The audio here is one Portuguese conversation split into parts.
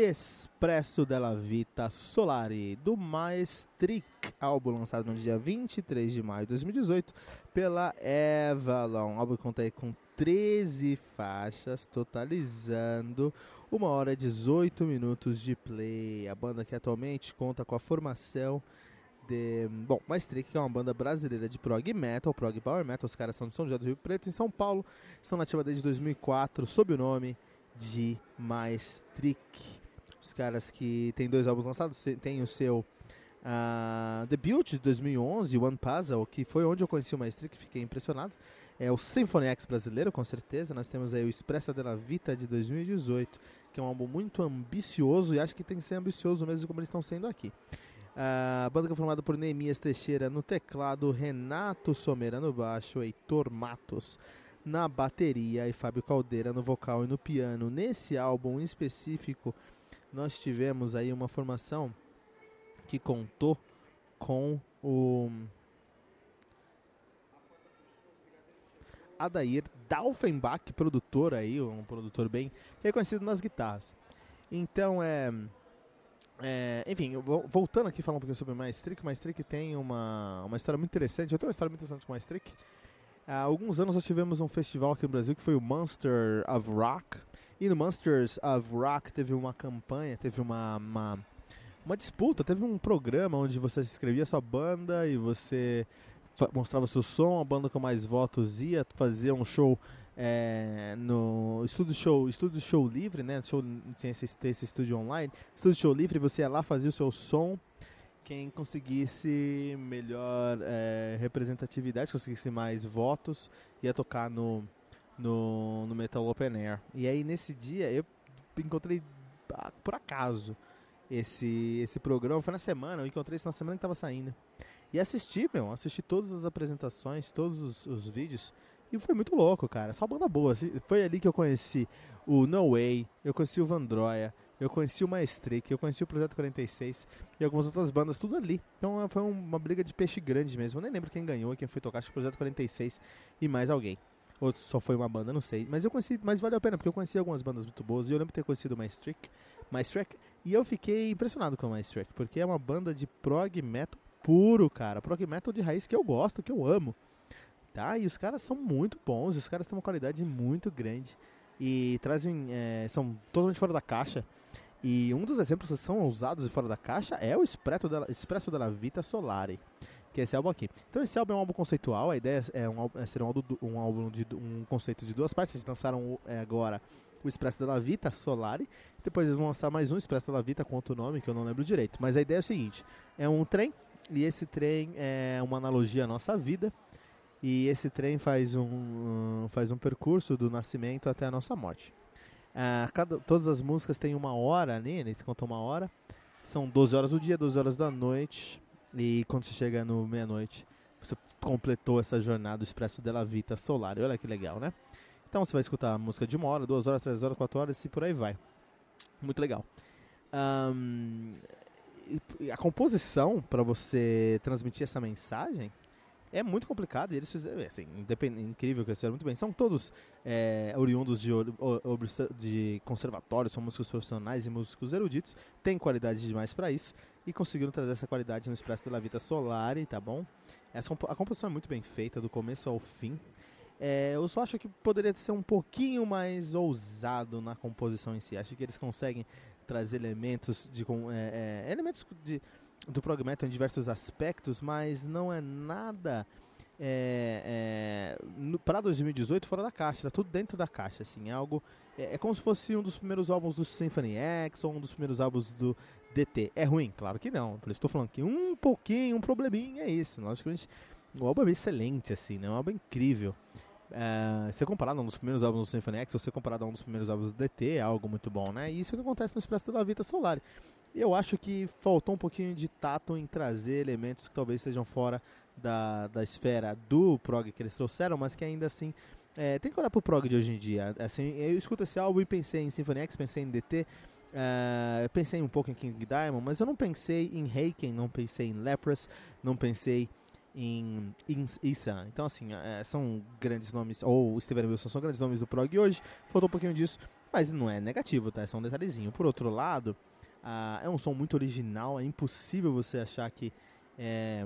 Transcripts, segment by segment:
Expresso della Vita Solari, do Maestric, álbum lançado no dia 23 de maio de 2018 pela Avalon. O álbum conta aí com 13 faixas, totalizando 1 hora e 18 minutos de play. A banda que atualmente conta com a formação de... Bom, Maestric é uma banda brasileira de prog metal, prog power metal. Os caras são de São José do Rio Preto, em São Paulo. Estão nativa desde 2004, sob o nome de Maestric. Os caras que tem dois álbuns lançados, tem o seu uh, debut de 2011, One Puzzle, que foi onde eu conheci o Maestri, que fiquei impressionado. É o Symphony X brasileiro, com certeza. Nós temos aí o Expressa della Vita de 2018, que é um álbum muito ambicioso e acho que tem que ser ambicioso mesmo como eles estão sendo aqui. Uh, a banda que é formada por Neemias Teixeira no teclado, Renato Somera no baixo, Heitor Matos na bateria e Fábio Caldeira no vocal e no piano. Nesse álbum em específico, nós tivemos aí uma formação que contou com o Adair Dalfenbach, produtor aí, um produtor bem reconhecido nas guitarras. Então é, é enfim, voltando aqui falar um pouquinho sobre o Maestric, o Maestric tem uma, uma história muito interessante. Eu tenho uma história muito interessante com o Maestric. Há alguns anos nós tivemos um festival aqui no Brasil que foi o Monster of Rock, e no Monsters of Rock teve uma campanha, teve uma, uma, uma disputa, teve um programa onde você escrevia sua banda e você mostrava seu som, a banda com mais votos ia fazer um show é, no estúdio show, estúdio show livre, né? Show, tinha esse, esse estúdio online, estúdio show livre, você ia lá fazia o seu som. Quem conseguisse melhor é, representatividade, conseguisse mais votos, ia tocar no, no, no Metal Open Air. E aí nesse dia eu encontrei ah, por acaso esse, esse programa. Foi na semana, eu encontrei isso na semana que tava saindo. E assisti, meu, assisti todas as apresentações, todos os, os vídeos. E foi muito louco, cara. Só banda boa. Foi ali que eu conheci o No Way, eu conheci o Vandroia, eu conheci o Maestric, eu conheci o Projeto 46 e algumas outras bandas, tudo ali. Então foi uma briga de peixe grande mesmo. Eu nem lembro quem ganhou, quem foi tocar, acho que o Projeto 46 e mais alguém. Ou só foi uma banda, não sei. Mas eu conheci, mas valeu a pena, porque eu conheci algumas bandas muito boas. E eu lembro de ter conhecido o Maestric, Maestric e eu fiquei impressionado com o Maestric, porque é uma banda de prog metal puro, cara. Prog metal de raiz que eu gosto, que eu amo. Tá? E os caras são muito bons, os caras têm uma qualidade muito grande. E trazem. É, são totalmente fora da caixa. E um dos exemplos que são usados fora da caixa é o Expresso Expresso della Vita Solare que é esse álbum aqui. Então esse álbum é um álbum conceitual, a ideia é, um, é ser um álbum, um álbum de um conceito de duas partes. Eles lançaram é, agora o Expresso della Vita Solari, depois eles vão lançar mais um Expresso della Vita com outro nome que eu não lembro direito. Mas a ideia é o seguinte: é um trem e esse trem é uma analogia à nossa vida. E esse trem faz um, um faz um percurso do nascimento até a nossa morte. Uh, cada, todas as músicas têm uma hora ali, eles contam uma hora. São 12 horas do dia, 12 horas da noite. E quando você chega no meia-noite, você completou essa jornada do Expresso della Vita Solar. Olha que legal, né? Então você vai escutar música de uma hora, duas horas, três horas, quatro horas e por aí vai. Muito legal. Um, a composição para você transmitir essa mensagem é muito complicado eles fizeram, assim, incrível que eles fizeram muito bem. São todos é, oriundos de, de conservatórios, são músicos profissionais e músicos eruditos, tem qualidade demais para isso. E conseguiram trazer essa qualidade no Expresso da Vita Solari, tá bom? Essa, a composição é muito bem feita, do começo ao fim. É, eu só acho que poderia ser um pouquinho mais ousado na composição em si. Acho que eles conseguem trazer elementos de é, é, elementos de, do prog metal em diversos aspectos, mas não é nada é, é, para 2018 fora da caixa, tá tudo dentro da caixa, assim, é algo é, é, como se fosse um dos primeiros álbuns do Symphony X ou um dos primeiros álbuns do DT. É ruim? Claro que não. Por isso estou falando que um pouquinho, um probleminha é isso. Logicamente, o álbum é excelente, assim, né? É um álbum incrível. É, ser comparado a um dos primeiros álbuns do Symphony X ou ser comparado a um dos primeiros álbuns do DT é algo muito bom, né? E isso que acontece no Expresso da Vita Solar. Eu acho que faltou um pouquinho de tato em trazer elementos que talvez estejam fora da, da esfera do prog que eles trouxeram, mas que ainda assim é, tem que olhar pro prog de hoje em dia. Assim, eu escuto esse álbum e pensei em Symphony X, pensei em DT, uh, pensei um pouco em King Diamond, mas eu não pensei em Haken, não pensei em Leprous, não pensei em, Issa. Então, assim, é, são grandes nomes, ou Steven Wilson são grandes nomes do prog hoje. Faltou um pouquinho disso, mas não é negativo, tá? É só um detalhezinho. Por outro lado, uh, é um som muito original, é impossível você achar que. É,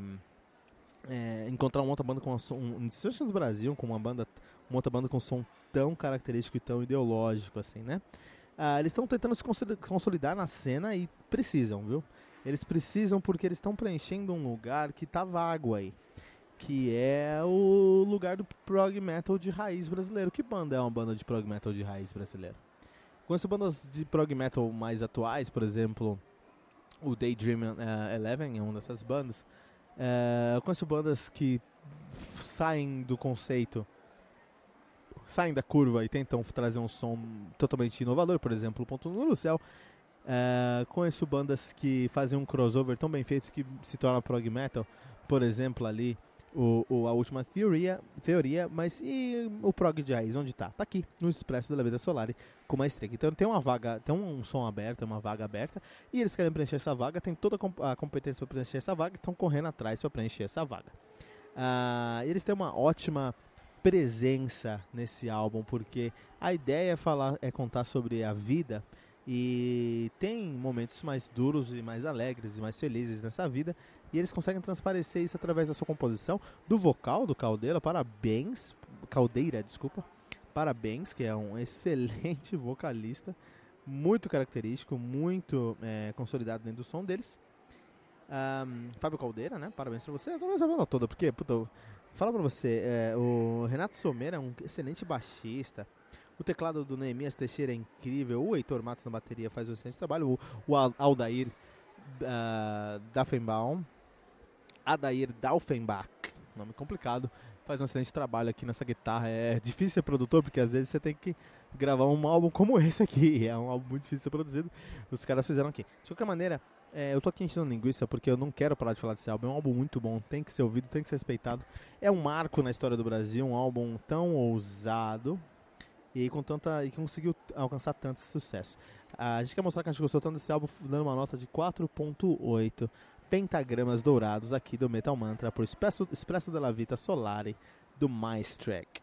é, encontrar uma outra banda com som, um, no Brasil, com uma banda uma outra banda com som tão característico e tão ideológico assim, né? Ah, eles estão tentando se consolidar na cena e precisam, viu? Eles precisam porque eles estão preenchendo um lugar que tá vago aí. Que é o lugar do prog metal de raiz brasileiro. Que banda é uma banda de prog metal de raiz brasileiro? Conheço bandas de prog metal mais atuais, por exemplo, o Daydream uh, Eleven é uma dessas bandas. Uh, eu conheço bandas que saem do conceito saem da curva e tentam trazer um som totalmente inovador, por exemplo, o Ponto no Céu. É, conheço bandas que fazem um crossover tão bem feito que se torna prog metal, por exemplo, ali o, o, a última teoria, teoria, mas e o prog de onde está? Está aqui, no Expresso da Vida Solar, com uma estrela. Então tem uma vaga, tem um som aberto, uma vaga aberta, e eles querem preencher essa vaga, tem toda a competência para preencher essa vaga, estão correndo atrás para preencher essa vaga. Uh, eles têm uma ótima presença nesse álbum, porque a ideia é falar, é contar sobre a vida e tem momentos mais duros e mais alegres e mais felizes nessa vida e eles conseguem transparecer isso através da sua composição, do vocal do Caldeira, parabéns, Caldeira, desculpa, parabéns, que é um excelente vocalista, muito característico, muito é, consolidado dentro do som deles. Um, Fábio Caldeira, né? Parabéns pra você. Tô a toda, porque, puta, Fala pra você, é, o Renato Someira é um excelente baixista. O teclado do Neemias Teixeira é incrível. O Heitor Matos na bateria faz um excelente trabalho. O, o Aldair uh, Daffenbaum, Adair Daufenbach, nome complicado, faz um excelente trabalho aqui nessa guitarra. É difícil ser produtor, porque às vezes você tem que gravar um álbum como esse aqui. É um álbum muito difícil de ser produzido. Os caras fizeram aqui. De qualquer maneira, é, eu tô aqui enchendo linguiça porque eu não quero parar de falar desse álbum. É um álbum muito bom, tem que ser ouvido, tem que ser respeitado. É um marco na história do Brasil, um álbum tão ousado e com tanta e conseguiu alcançar tanto sucesso. A gente quer mostrar que a gente gostou tanto desse álbum, dando uma nota de 4.8 pentagramas dourados aqui do Metal Mantra por Expresso, Expresso della Vita Solare do Maestrek.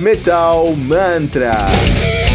Metal Mantra.